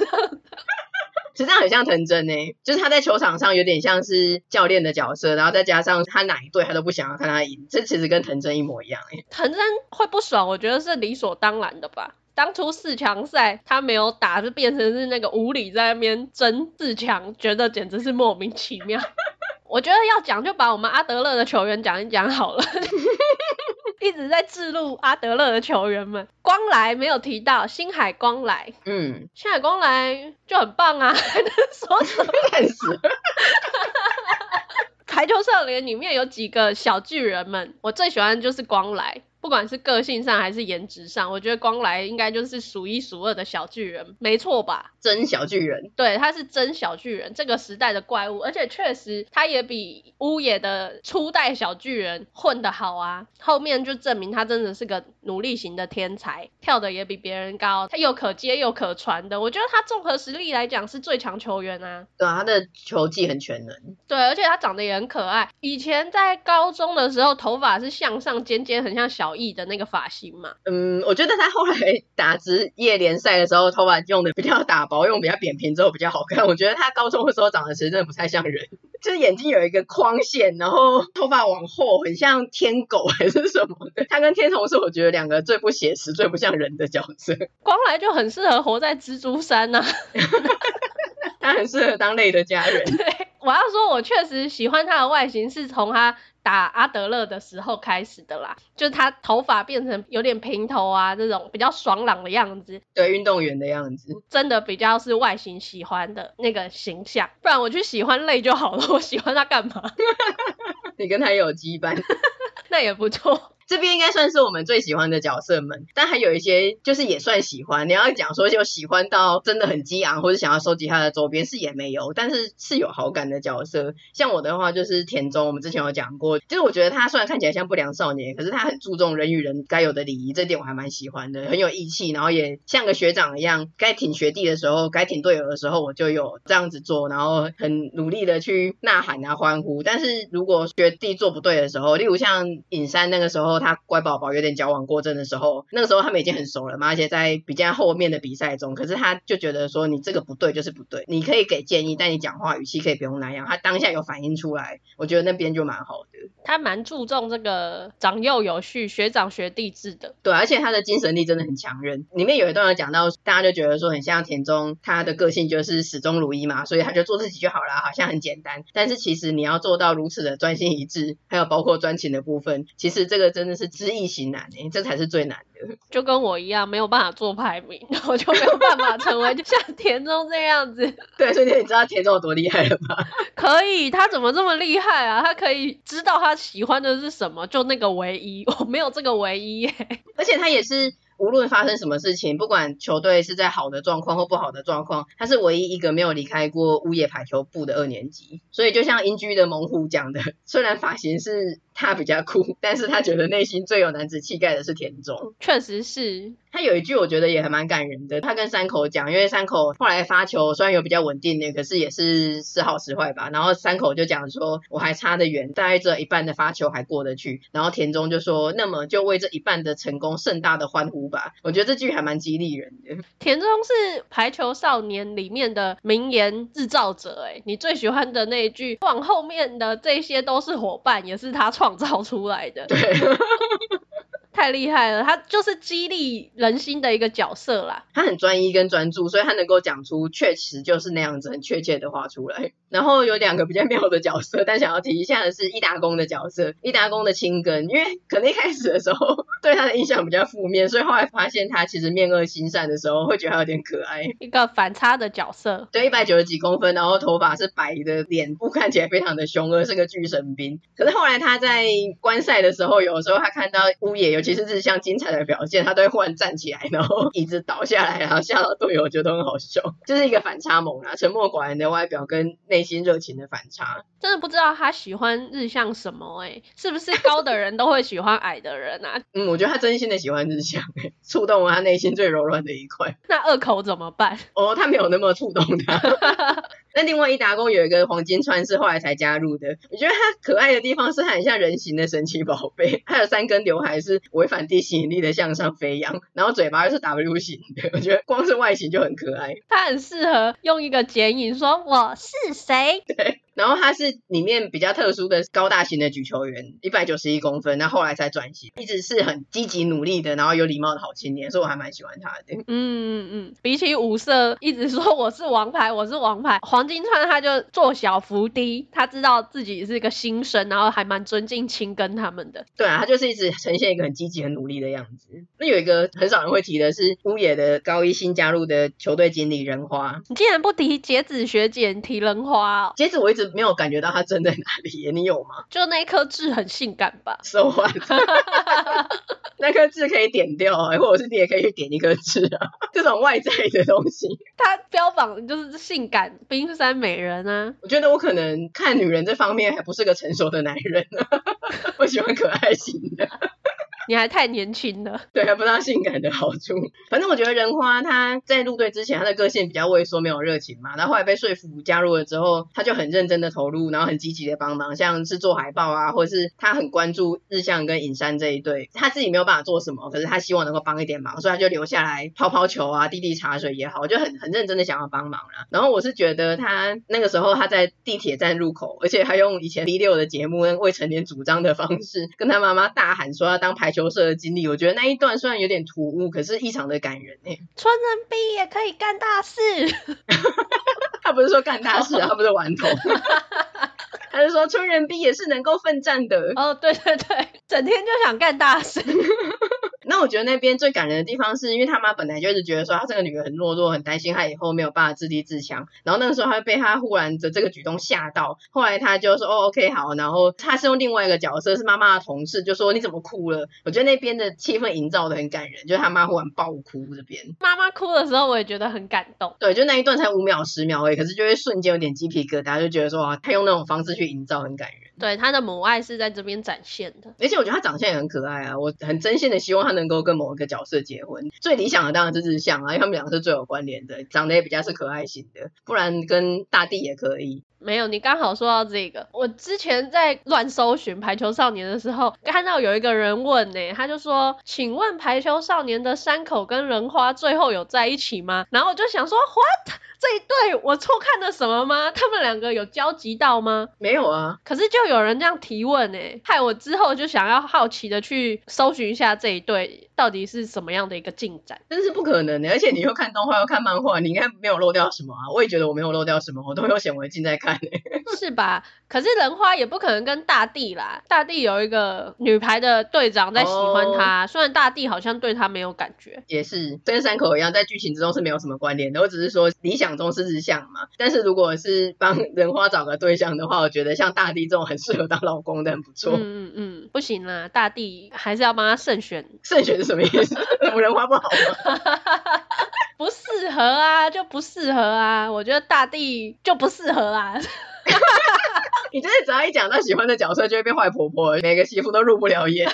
实际上很像藤真诶，就是他在球场上有点像是教练的角色，然后再加上他哪一队他都不想要看他赢，这其实跟藤真一模一样诶。藤真会不爽，我觉得是理所当然的吧。当初四强赛他没有打，就变成是那个五里在那边争四强，觉得简直是莫名其妙。<laughs> 我觉得要讲就把我们阿德勒的球员讲一讲好了，<laughs> 一直在置入阿德勒的球员们。光来没有提到星海光来，嗯，星海光来就很棒啊，<laughs> 还能说什么？排球少年里面有几个小巨人们，我最喜欢的就是光来。不管是个性上还是颜值上，我觉得光来应该就是数一数二的小巨人，没错吧？真小巨人，对，他是真小巨人，这个时代的怪物，而且确实他也比乌野的初代小巨人混得好啊。后面就证明他真的是个努力型的天才，跳的也比别人高，他又可接又可传的，我觉得他综合实力来讲是最强球员啊。对啊，他的球技很全能。对，而且他长得也很可爱。以前在高中的时候，头发是向上尖尖，很像小。亿的那个发型嘛，嗯，我觉得他后来打职业联赛的时候，头发用的比较打薄，用比较扁平之后比较好看。我觉得他高中的时候长得其实真的不太像人，就是眼睛有一个框线，然后头发往后，很像天狗还是什么的。他跟天童是我觉得两个最不写实、最不像人的角色。<laughs> 光来就很适合活在蜘蛛山呐、啊，<laughs> 他很适合当累的家人。对，<laughs> 我要说，我确实喜欢他的外形，是从他。打阿德勒的时候开始的啦，就是他头发变成有点平头啊，这种比较爽朗的样子，对，运动员的样子，真的比较是外形喜欢的那个形象，不然我去喜欢累就好了，我喜欢他干嘛？<laughs> 你跟他有羁绊，<laughs> 那也不错。这边应该算是我们最喜欢的角色们，但还有一些就是也算喜欢。你要讲说就喜欢到真的很激昂，或者想要收集他的周边是也没有，但是是有好感的角色。像我的话就是田中，我们之前有讲过，就是我觉得他虽然看起来像不良少年，可是他很注重人与人该有的礼仪，这点我还蛮喜欢的，很有义气，然后也像个学长一样，该挺学弟的时候，该挺队友的时候，我就有这样子做，然后很努力的去呐喊啊欢呼。但是如果学弟做不对的时候，例如像尹山那个时候。他乖宝宝有点矫枉过正的时候，那个时候他们已经很熟了嘛，而且在比较后面的比赛中，可是他就觉得说你这个不对就是不对，你可以给建议，但你讲话语气可以不用那样。他当下有反应出来，我觉得那边就蛮好的。他蛮注重这个长幼有序、学长学弟制的。对，而且他的精神力真的很强韧。里面有一段有讲到，大家就觉得说很像田中，他的个性就是始终如一嘛，所以他就做自己就好了，好像很简单。但是其实你要做到如此的专心一致，还有包括专情的部分，其实这个真的是知易行难诶，这才是最难的。就跟我一样，没有办法做排名，然后就没有办法成为就 <laughs> 像田中这样子。对，所以你知道田中有多厉害了吗？<laughs> 可以，他怎么这么厉害啊？他可以知道他喜欢的是什么，就那个唯一，我没有这个唯一耶。而且他也是。无论发生什么事情，不管球队是在好的状况或不好的状况，他是唯一一个没有离开过物业排球部的二年级。所以就像英居的猛虎讲的，虽然发型是他比较酷，但是他觉得内心最有男子气概的是田中。确实是。他有一句我觉得也还蛮感人的，他跟山口讲，因为山口后来发球虽然有比较稳定的，可是也是时好时坏吧。然后山口就讲说，我还差得远，大概只有一半的发球还过得去。然后田中就说，那么就为这一半的成功盛大的欢呼吧。我觉得这句还蛮激励人的。田中是排球少年里面的名言制造者，哎，你最喜欢的那一句，往后面的这些都是伙伴，也是他创造出来的。<laughs> 对。太厉害了，他就是激励人心的一个角色啦。他很专一跟专注，所以他能够讲出确实就是那样子很确切的话出来。<laughs> 然后有两个比较妙的角色，但想要提一下的是伊达工的角色，伊达工的亲根，因为可能一开始的时候对他的印象比较负面，所以后来发现他其实面恶心善的时候，会觉得他有点可爱。一个反差的角色，对，一百九十几公分，然后头发是白的，脸部看起来非常的凶恶，是个巨神兵。可是后来他在观赛的时候，有时候他看到乌野有。其是日向精彩的表现，他都会忽然站起来，然后椅子倒下来，然后吓到队友，我觉得都很好笑，就是一个反差萌啊，沉默寡言的外表跟内心热情的反差。真的不知道他喜欢日向什么哎、欸，是不是高的人都会喜欢矮的人啊？<laughs> 嗯，我觉得他真心的喜欢日向哎、欸，触动了他内心最柔软的一块。<laughs> 那二口怎么办？哦，他没有那么触动他。<laughs> 那另外一打工有一个黄金川是后来才加入的，我觉得他可爱的地方是他很像人形的神奇宝贝，他有三根刘海是违反地心引力的向上飞扬，然后嘴巴又是 W 型的，我觉得光是外形就很可爱。他很适合用一个剪影说我是谁？对。然后他是里面比较特殊的高大型的举球员，一百九十一公分，那后，后来才转型，一直是很积极努力的，然后有礼貌的好青年，所以我还蛮喜欢他的。嗯嗯嗯，比起五色一直说我是王牌，我是王牌，黄金川他就做小伏低，他知道自己是一个新生，然后还蛮尊敬青根他们的。对啊，他就是一直呈现一个很积极、很努力的样子。那有一个很少人会提的是乌野的高一新加入的球队经理人花，你竟然不提节子学姐，你提人花哦？节子我一直。没有感觉到他真在哪里，你有吗？就那一颗痣很性感吧？So what？<laughs> 那颗痣可以点掉啊，或者是你也可以去点一颗痣啊，这种外在的东西。<laughs> 他标榜的就是性感冰山美人啊。我觉得我可能看女人这方面还不是个成熟的男人啊，<laughs> 我喜欢可爱型的。你还太年轻了，对，还不知道性感的好处。反正我觉得仁花他在入队之前，他的个性比较畏缩，没有热情嘛。然后后来被说服加入了之后，他就很认真的投入，然后很积极的帮忙，像是做海报啊，或者是他很关注日向跟影山这一对。他自己没有办法做什么，可是他希望能够帮一点忙，所以他就留下来抛抛球啊，递递茶水也好，就很很认真的想要帮忙啦。然后我是觉得他那个时候他在地铁站入口，而且还用以前 V6 的节目跟未成年主张的方式，跟他妈妈大喊说要当排。球社的经历，我觉得那一段虽然有点突兀，可是异常的感人诶。春人逼也可以干大事，<laughs> 他不是说干大事啊，他不是顽童，他就说春人兵也是能够奋战的。哦，对对对，整天就想干大事。<laughs> 那我觉得那边最感人的地方是，因为他妈本来就一直觉得说他这个女儿很懦弱，很担心她以后没有办法自立自强。然后那个时候她被他忽然的这个举动吓到，后来他就说哦，OK 好。然后他是用另外一个角色，是妈妈的同事，就说你怎么哭了？我觉得那边的气氛营造的很感人，就是他妈忽然爆哭这边。妈妈哭的时候，我也觉得很感动。对，就那一段才五秒十秒而已，可是就会瞬间有点鸡皮疙瘩，就觉得说哇，他用那种方式去营造很感人。对，他的母爱是在这边展现的，而且我觉得他长相也很可爱啊，我很真心的希望他能够跟某一个角色结婚。最理想的当然是日向啊，因为他们两个是最有关联的，长得也比较是可爱型的，不然跟大地也可以。没有，你刚好说到这个，我之前在乱搜寻排球少年的时候，看到有一个人问呢，他就说，请问排球少年的山口跟仁花最后有在一起吗？然后我就想说，what？这一对我错看了什么吗？他们两个有交集到吗？没有啊。可是就有人这样提问诶，害我之后就想要好奇的去搜寻一下这一对到底是什么样的一个进展。真是不可能的，而且你又看动画又看漫画，你应该没有漏掉什么啊？我也觉得我没有漏掉什么，我都有显微镜在看诶。<laughs> 是吧？可是人花也不可能跟大地啦，大地有一个女排的队长在喜欢他，oh, 虽然大地好像对他没有感觉。也是跟山口一样，在剧情之中是没有什么关联的。我只是说理想中是日向嘛，但是如果是帮人花找个对象的话，我觉得像大地这种很适合当老公的很不错。嗯嗯嗯，不行啦，大地还是要帮他慎选。慎选是什么意思？仁花不好吗？<laughs> 不适合啊，就不适合啊。我觉得大地就不适合啊。<laughs> 你真的只要一讲到喜欢的角色，就会变坏婆婆，每个媳妇都入不了眼。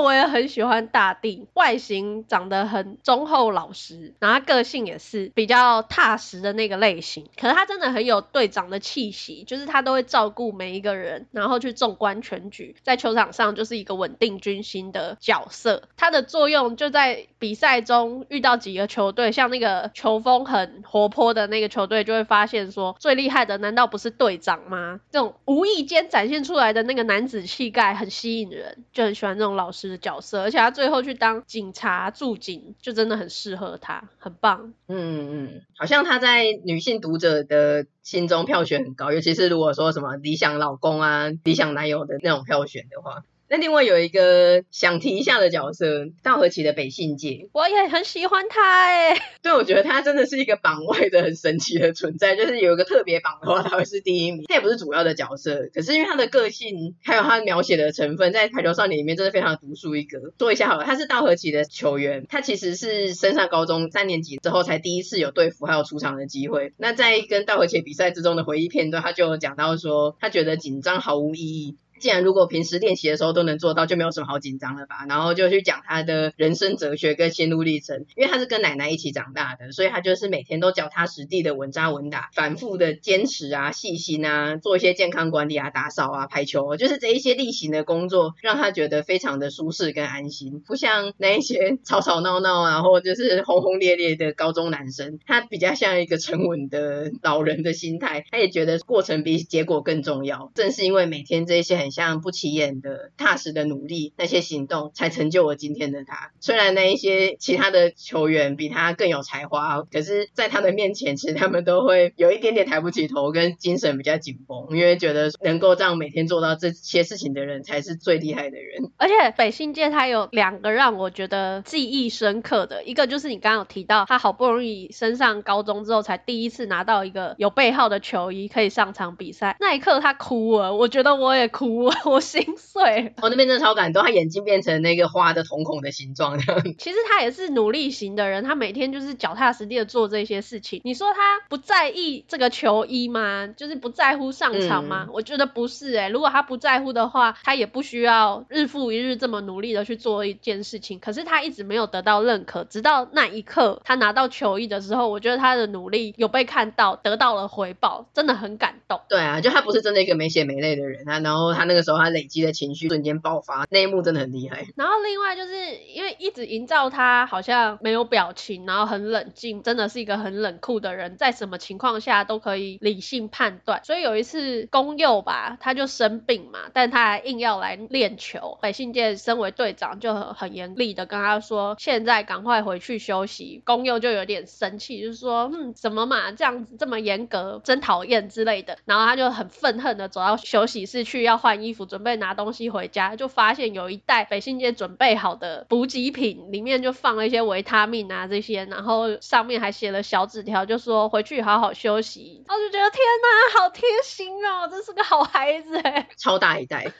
我也很喜欢大地，外形长得很忠厚老实，然后个性也是比较踏实的那个类型。可是他真的很有队长的气息，就是他都会照顾每一个人，然后去纵观全局，在球场上就是一个稳定军心的角色。他的作用就在比赛中遇到几个球队，像那个球风很活泼的那个球队，就会发现说最厉害的难道不是队长吗？这种无意间展现出来的那个男子气概很吸引人，就很喜欢这种老。老的角色，而且他最后去当警察驻警，就真的很适合他，很棒。嗯嗯，好像他在女性读者的心中票选很高，尤其是如果说什么理想老公啊、理想男友的那种票选的话。那另外有一个想提一下的角色，道和奇的北信介，我也很喜欢他哎。对，我觉得他真的是一个榜外的很神奇的存在，就是有一个特别榜的话，他会是第一名。他也不是主要的角色，可是因为他的个性还有他描写的成分，在排球少年里面真的非常独树一格。说一下好了，他是道和奇的球员，他其实是升上高中三年级之后才第一次有队服还有出场的机会。那在跟道和奇比赛之中的回忆片段，他就讲到说，他觉得紧张毫无意义。既然如果平时练习的时候都能做到，就没有什么好紧张了吧？然后就去讲他的人生哲学跟心路历程。因为他是跟奶奶一起长大的，所以他就是每天都脚踏实地的稳扎稳打，反复的坚持啊、细心啊，做一些健康管理啊、打扫啊、排球，就是这一些例行的工作，让他觉得非常的舒适跟安心。不像那一些 <laughs> 吵吵闹闹，然后就是轰轰烈烈的高中男生，他比较像一个沉稳的老人的心态。他也觉得过程比结果更重要。正是因为每天这些很像不起眼的踏实的努力，那些行动才成就了今天的他。虽然那一些其他的球员比他更有才华，可是在他的面前，其实他们都会有一点点抬不起头，跟精神比较紧绷，因为觉得能够这样每天做到这些事情的人才是最厉害的人。而且北信界他有两个让我觉得记忆深刻的，一个就是你刚刚有提到，他好不容易升上高中之后，才第一次拿到一个有背号的球衣可以上场比赛，那一刻他哭了，我觉得我也哭了。<laughs> 我心碎，我、哦、那边真的超感动，他眼睛变成那个花的瞳孔的形状。<laughs> 其实他也是努力型的人，他每天就是脚踏实地的做这些事情。你说他不在意这个球衣吗？就是不在乎上场吗？嗯、我觉得不是哎、欸，如果他不在乎的话，他也不需要日复一日这么努力的去做一件事情。可是他一直没有得到认可，直到那一刻他拿到球衣的时候，我觉得他的努力有被看到，得到了回报，真的很感动。对啊，就他不是真的一个没血没泪的人啊，然后他那个时候。他累积的情绪瞬间爆发，那一幕真的很厉害。然后另外就是因为一直营造他好像没有表情，然后很冷静，真的是一个很冷酷的人，在什么情况下都可以理性判断。所以有一次宫佑吧，他就生病嘛，但他还硬要来练球。北信介身为队长就很严厉的跟他说：“现在赶快回去休息。”宫佑就有点生气，就是说：“嗯，什么嘛，这样子这么严格，真讨厌之类的。”然后他就很愤恨的走到休息室去要换衣服。准备拿东西回家，就发现有一袋北信街准备好的补给品，里面就放了一些维他命啊这些，然后上面还写了小纸条，就说回去好好休息。我就觉得天哪，好贴心哦，真是个好孩子哎，<laughs> 超大一袋，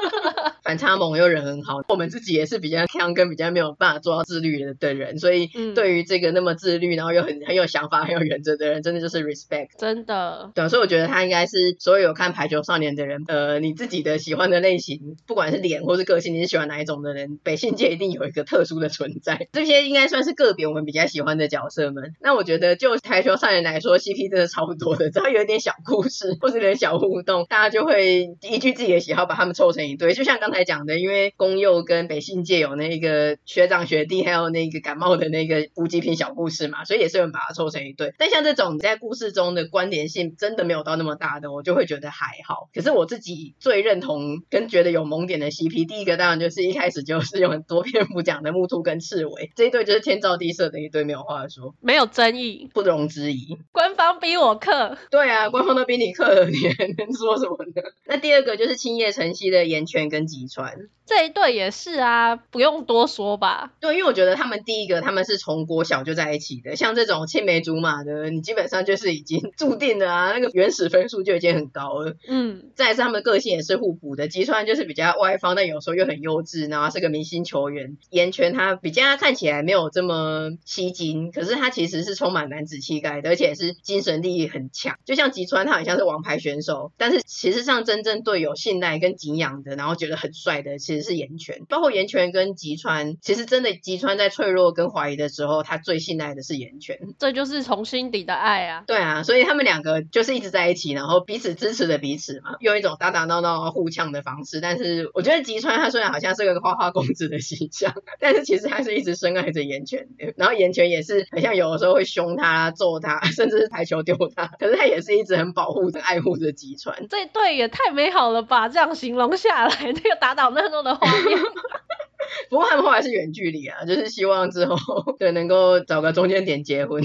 <laughs> 反差萌又人很好。我们自己也是比较强跟比较没有办法做到自律的的人，所以对于这个那么自律，然后又很很有想法、很有原则的人，真的就是 respect，真的。对，所以我觉得他应该是所有有看排球少年的人，呃，你自自己的。喜欢的类型，不管是脸或是个性，你是喜欢哪一种的人？北信界一定有一个特殊的存在。这些应该算是个别我们比较喜欢的角色们。那我觉得就台球少年来说，CP 真的超多的。只要有一点小故事或是有点小互动，大家就会依据自己的喜好把他们凑成一对。就像刚才讲的，因为宫佑跟北信界有那个学长学弟，还有那个感冒的那个补给品小故事嘛，所以也是有人把它凑成一对。但像这种在故事中的关联性真的没有到那么大的，我就会觉得还好。可是我自己最认同。跟觉得有萌点的 CP，第一个当然就是一开始就是用很多篇幅讲的木兔跟赤尾这一对，就是天造地设的一对，没有话说，没有争议，不容置疑。官方逼我克，对啊，官方都逼你克了，你还能说什么呢？<laughs> 那第二个就是青叶晨曦的岩泉跟吉川，这一对也是啊，不用多说吧？对，因为我觉得他们第一个他们是从国小就在一起的，像这种青梅竹马的，你基本上就是已经 <laughs> 注定了啊，那个原始分数就已经很高了。嗯，再是他们的个性也是互补的。吉川就是比较外放，但有时候又很优质，然后是个明星球员。岩泉他比较看起来没有这么吸睛，可是他其实是充满男子气概的，而且是精神力很强。就像吉川，他好像是王牌选手，但是其实上真正对有信赖跟敬仰的，然后觉得很帅的，其实是岩泉。包括岩泉跟吉川，其实真的吉川在脆弱跟怀疑的时候，他最信赖的是岩泉。这就是从心底的爱啊。对啊，所以他们两个就是一直在一起，然后彼此支持着彼此嘛，用一种打打闹闹互呛的方式，但是我觉得吉川他虽然好像是个花花公子的形象，但是其实他是一直深爱着岩泉的。然后岩泉也是很像有的时候会凶他、揍他，甚至是台球丢他，可是他也是一直很保护着、爱护着吉川。这对也太美好了吧！这样形容下来，<laughs> 那个打倒那种 <laughs> 不过他们后来是远距离啊，<laughs> 就是希望之后 <laughs> 对能够找个中间点结婚。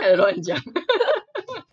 开始乱讲。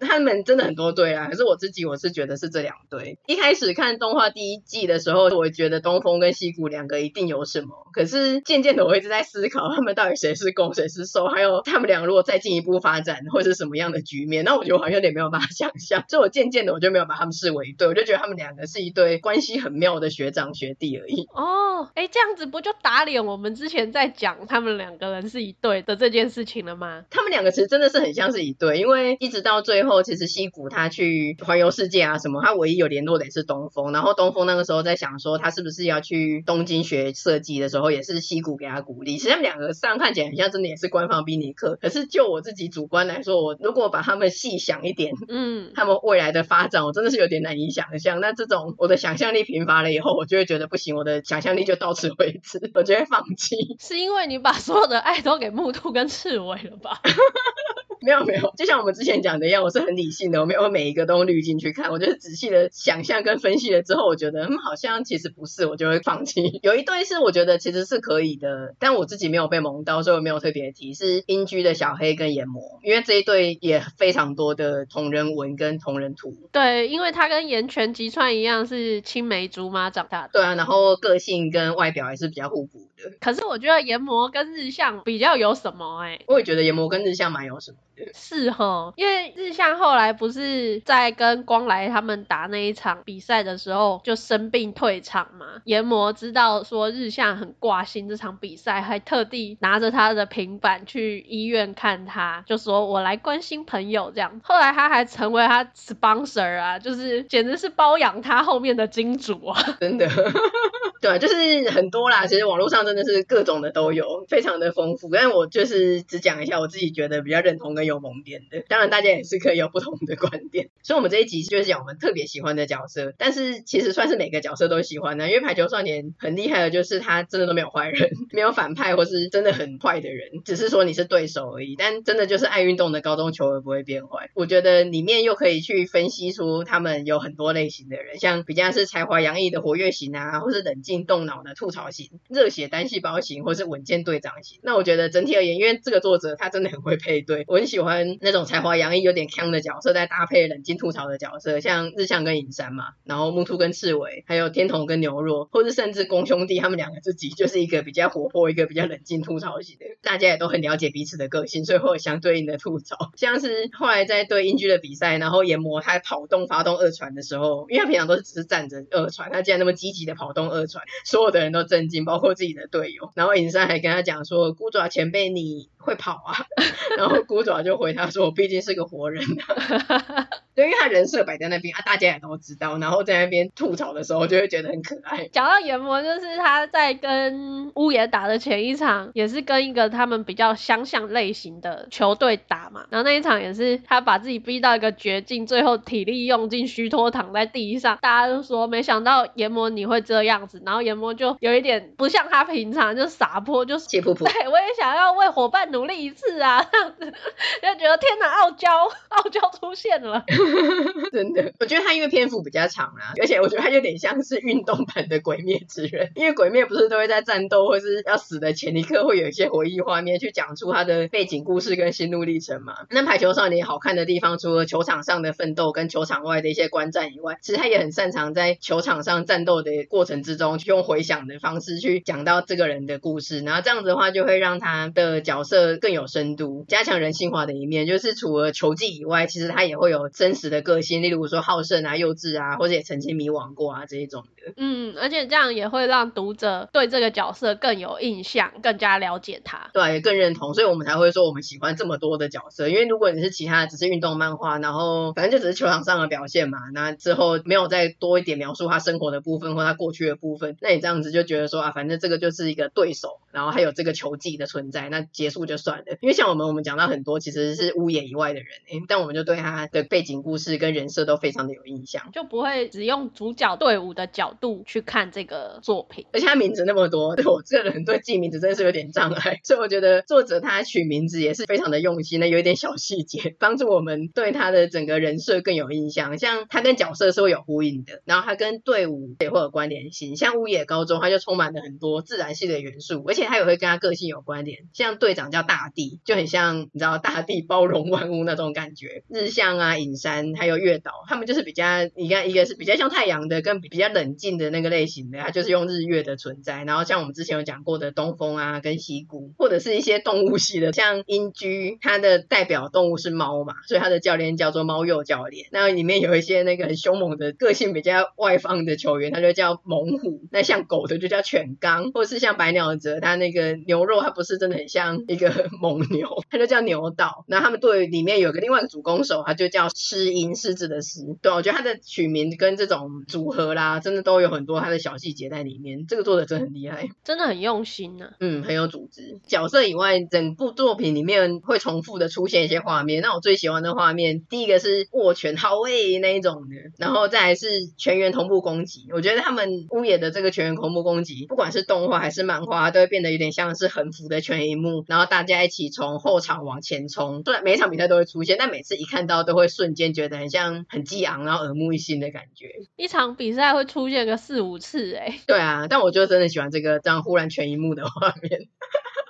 他们真的很多对啊，可是我自己我是觉得是这两对。一开始看动画第一季的时候，我觉得东风跟西谷两个一定有什么，可是渐渐的我一直在思考他们到底谁是攻谁是受，还有他们俩如果再进一步发展会是什么样的局面，那我觉得我好像有点没有办法想象，所以我渐渐的我就没有把他们视为一对，我就觉得他们两个是一对关系很妙的学长学弟而已。哦，哎，这样子不就打脸我们之前在讲他们两个人是一对的这件事情了吗？他们两个其实真的是很像是一对，因为一直到最后，其实西谷他去环游世界啊什么，他唯一有联络的也是东风。然后东风那个时候在想说，他是不是要去东京学设计的时候，也是西谷给他鼓励。实际上两个上看起来很像，真的也是官方宾尼克。可是就我自己主观来说，我如果把他们细想一点，嗯，<laughs> 他们未来的发展，我真的是有点难以想象。那这种我的想象力贫乏了以后，我就会觉得不行，我的想象力就到此为止，我就会放弃。<laughs> 是因为你把所有的爱都给木兔跟刺猬了吧？<laughs> 没有没有，就像我们之前讲的一样，我是很理性的，我没有每一个都滤进去看，我就是仔细的想象跟分析了之后，我觉得嗯好像其实不是，我就会放弃。<laughs> 有一对是我觉得其实是可以的，但我自己没有被萌到，所以我没有特别提，是英居的小黑跟研磨，因为这一对也非常多的同人文跟同人图。对，因为他跟岩泉吉川一样是青梅竹马长大的。对啊，然后个性跟外表也是比较互补的。可是我觉得研磨跟日向比较有什么哎、欸？我也觉得研磨跟日向蛮有什么。是哈，因为日向后来不是在跟光来他们打那一场比赛的时候就生病退场嘛？研磨知道说日向很挂心这场比赛，还特地拿着他的平板去医院看他，就说我来关心朋友这样。后来他还成为他 sponsor 啊，就是简直是包养他后面的金主啊！<laughs> 真的，<laughs> 对，就是很多啦。其实网络上真真的是各种的都有，非常的丰富。但我就是只讲一下我自己觉得比较认同跟。有萌点的，当然大家也是可以有不同的观点。所以，我们这一集就是讲我们特别喜欢的角色，但是其实算是每个角色都喜欢的，因为排球少年很厉害的，就是他真的都没有坏人，没有反派或是真的很坏的人，只是说你是对手而已。但真的就是爱运动的高中球儿不会变坏。我觉得里面又可以去分析出他们有很多类型的人，像比较是才华洋溢的活跃型啊，或是冷静动脑的吐槽型，热血单细胞型，或是稳健队长型。那我觉得整体而言，因为这个作者他真的很会配对，我很喜欢那种才华洋溢、有点锵的角色，再搭配冷静吐槽的角色，像日向跟影山嘛，然后木兔跟赤尾，还有天童跟牛若，或是甚至宫兄弟他们两个自己就是一个比较活泼，一个比较冷静吐槽型的，大家也都很了解彼此的个性，所以会有相对应的吐槽。像是后来在对英剧的比赛，然后研磨他跑动发动二传的时候，因为他平常都是只是站着二传，他竟然那么积极的跑动二传，所有的人都震惊，包括自己的队友。然后尹山还跟他讲说：“孤爪前辈，你会跑啊？”然后孤爪就回他说：“我毕竟是个活人啊。”对，因为他人设摆在那边啊，大家也都知道。然后在那边吐槽的时候，就会觉得很可爱。讲到研磨，就是他在跟乌野打的前一场，也是跟一个他们比较相像类型的球队打嘛。然后那一场也是他把自己逼到一个绝境，最后体力用尽，虚脱躺在地上。大家都说没想到研磨你会这样子。然后研磨就有一点不像他平常就撒泼，就气噗噗。对，我也想要为伙伴努力一次啊，这样子就觉得天哪，傲娇，傲娇出现了。<laughs> 真的，我觉得他因为篇幅比较长啊，而且我觉得他有点像是运动版的鬼灭之刃，因为鬼灭不是都会在战斗或是要死的前一刻会有一些回忆画面去讲出他的背景故事跟心路历程嘛。那排球少年好看的地方，除了球场上的奋斗跟球场外的一些观战以外，其实他也很擅长在球场上战斗的过程之中，用回想的方式去讲到这个人的故事，然后这样子的话就会让他的角色更有深度，加强人性化的一面。就是除了球技以外，其实他也会有真实的个性，例如说好胜啊、幼稚啊，或者也曾经迷惘过啊这一种的。嗯，而且这样也会让读者对这个角色更有印象，更加了解他。对，也更认同，所以我们才会说我们喜欢这么多的角色。因为如果你是其他的，只是运动漫画，然后反正就只是球场上的表现嘛，那之后没有再多一点描述他生活的部分或他过去的部分，那你这样子就觉得说啊，反正这个就是一个对手，然后还有这个球技的存在，那结束就算了。因为像我们我们讲到很多其实是屋野以外的人，诶，但我们就对他的背景故事跟人设都非常的有印象，就不会只用主角队伍的角度去看这个作品。而且他名字那么多，<laughs> 对我这个人对记名字真的是有点障碍，<laughs> 所以我觉得作者他取名字也是非常的用心的，有一点小细节帮助我们对他的整个人设更有印象。像他跟角色是会有呼应的，然后他跟队伍也会有关联性。像乌野高中，他就充满了很多自然系的元素，而且他也会跟他个性有关联。像队长叫大地，就很像像你知道大地包容万物那种感觉。日向啊、隐山还有月岛，他们就是比较，你看一个是比较像太阳的，跟比较冷静的那个类型的，它就是用日月的存在。然后像我们之前有讲过的东风啊，跟西谷，或者是一些动物系的，像英居，它的代表动物是猫嘛，所以它的教练叫做猫鼬教练。那里面有一些那个很凶猛的个性比较外放的球员，他就叫猛虎。那像狗的就叫犬刚，或者是像白鸟泽，它那个牛肉它不是真的很像一个 <laughs> 猛牛，它就叫牛岛。那他们队里面有个另外一个主攻手，他就叫狮鹰，狮子的狮。对，我觉得他的取名跟这种组合啦，真的都有很多他的小细节在里面。这个作者真的很厉害，真的很用心呢、啊。嗯，很有组织。角色以外，整部作品里面会重复的出现一些画面。那我最喜欢的画面，第一个是握拳好位那一种的，然后再来是全员同步攻击。我觉得他们屋野的这个全员同步攻击，不管是动画还是漫画，都会变得有点像是横幅的全一幕，然后大家一起从后场往前冲。对，每一场比赛都会出现，但每次一看到都会瞬间觉得很像很激昂，然后耳目一新的感觉。一场比赛会出现这个四五次，哎，对啊，但我就真的喜欢这个这样忽然全一幕的画面。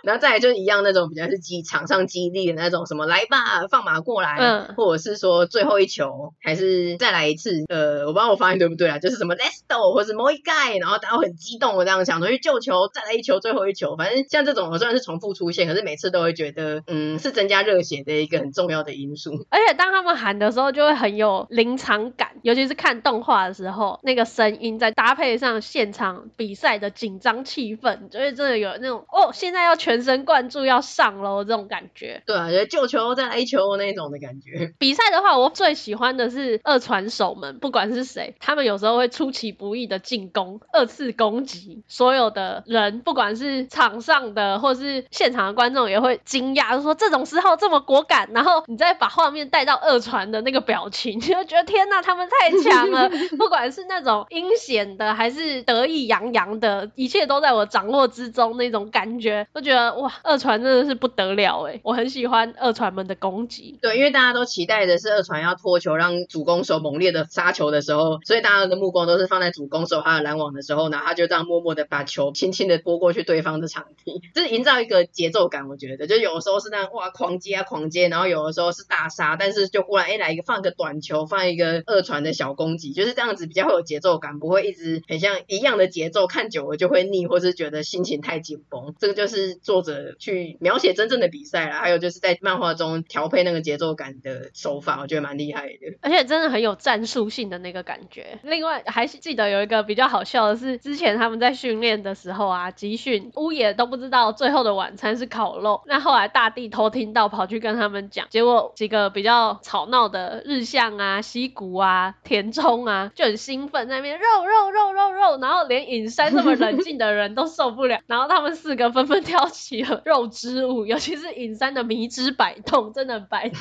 然后再来就是一样那种比较是激场上激励的那种什么来吧放马过来，嗯，或者是说最后一球还是再来一次，呃，我不知道我发音对不对啊，就是什么 Let's go 或者某一盖，然后大家很激动的这样想说，去救球，再来一球，最后一球，反正像这种我虽然是重复出现，可是每次都会觉得，嗯，是增加热血的一个很重要的因素。而且当他们喊的时候，就会很有临场感，尤其是看动画的时候，那个声音再搭配上现场比赛的紧张气氛，就会真的有那种哦，现在要全。全神贯注要上喽，这种感觉。对啊，就救球再来一球那种的感觉。比赛的话，我最喜欢的是二传手们，不管是谁，他们有时候会出其不意的进攻，二次攻击，所有的人，不管是场上的或是现场的观众，也会惊讶，就说这种时候这么果敢。然后你再把画面带到二传的那个表情，<laughs> 就觉得天呐，他们太强了。<laughs> 不管是那种阴险的，还是得意洋洋的，一切都在我掌握之中那种感觉，都觉得。哇，二传真的是不得了哎！我很喜欢二传们的攻击。对，因为大家都期待的是二传要脱球，让主攻手猛烈的杀球的时候，所以大家的目光都是放在主攻手他的拦网的时候，然后他就这样默默的把球轻轻的拨过去对方的场地，就是营造一个节奏感。我觉得，就有的时候是那样哇狂接啊狂接，然后有的时候是大杀，但是就忽然哎来一个放个短球，放一个二传的小攻击，就是这样子比较会有节奏感，不会一直很像一样的节奏，看久了就会腻，或是觉得心情太紧绷。这个就是做。作者去描写真正的比赛啦，还有就是在漫画中调配那个节奏感的手法，我觉得蛮厉害的，而且真的很有战术性的那个感觉。另外还记得有一个比较好笑的是，之前他们在训练的时候啊，集训屋野都不知道最后的晚餐是烤肉，那后来大地偷听到跑去跟他们讲，结果几个比较吵闹的日向啊、西谷啊、田中啊就很兴奋在那边肉肉肉肉肉，然后连影山这么冷静的人都受不了，然后他们四个纷纷跳挑起。肉之舞，尤其是尹山的迷之摆动，真的很白痴。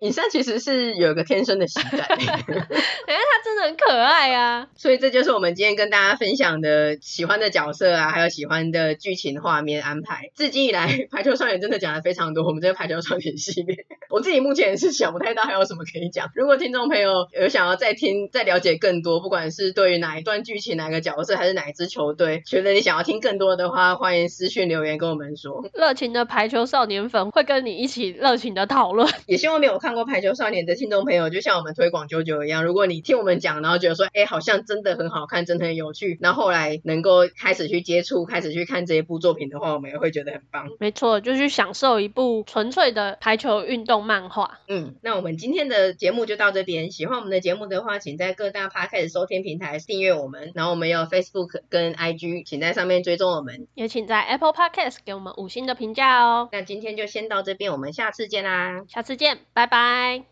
影山其实是有一个天生的喜感，<laughs> 因为他真的很可爱啊。所以这就是我们今天跟大家分享的喜欢的角色啊，还有喜欢的剧情画面安排。至今以来，排球少年真的讲的非常多。我们这个排球少年系列，我自己目前是想不太到还有什么可以讲。如果听众朋友有想要再听、再了解更多，不管是对于哪一段剧情、哪个角色，还是哪一支球队，觉得你想要听更多的话，欢迎私讯留言跟我们说。热情的排球少年粉会跟你一起热情的讨论，<laughs> 也希望没有看过排球少年的听众朋友，就像我们推广九九一样，如果你听我们讲，然后觉得说，哎，好像真的很好看，真的很有趣，那后后来能够开始去接触，开始去看这一部作品的话，我们也会觉得很棒。没错，就去享受一部纯粹的排球运动漫画。嗯，那我们今天的节目就到这边。喜欢我们的节目的话，请在各大 Podcast 收听平台订阅我们，然后我们有 Facebook 跟 IG，请在上面追踪我们，也请在 Apple Podcast 给我们五星的评价哦。那今天就先到这边，我们下次见啦！下次见，拜拜。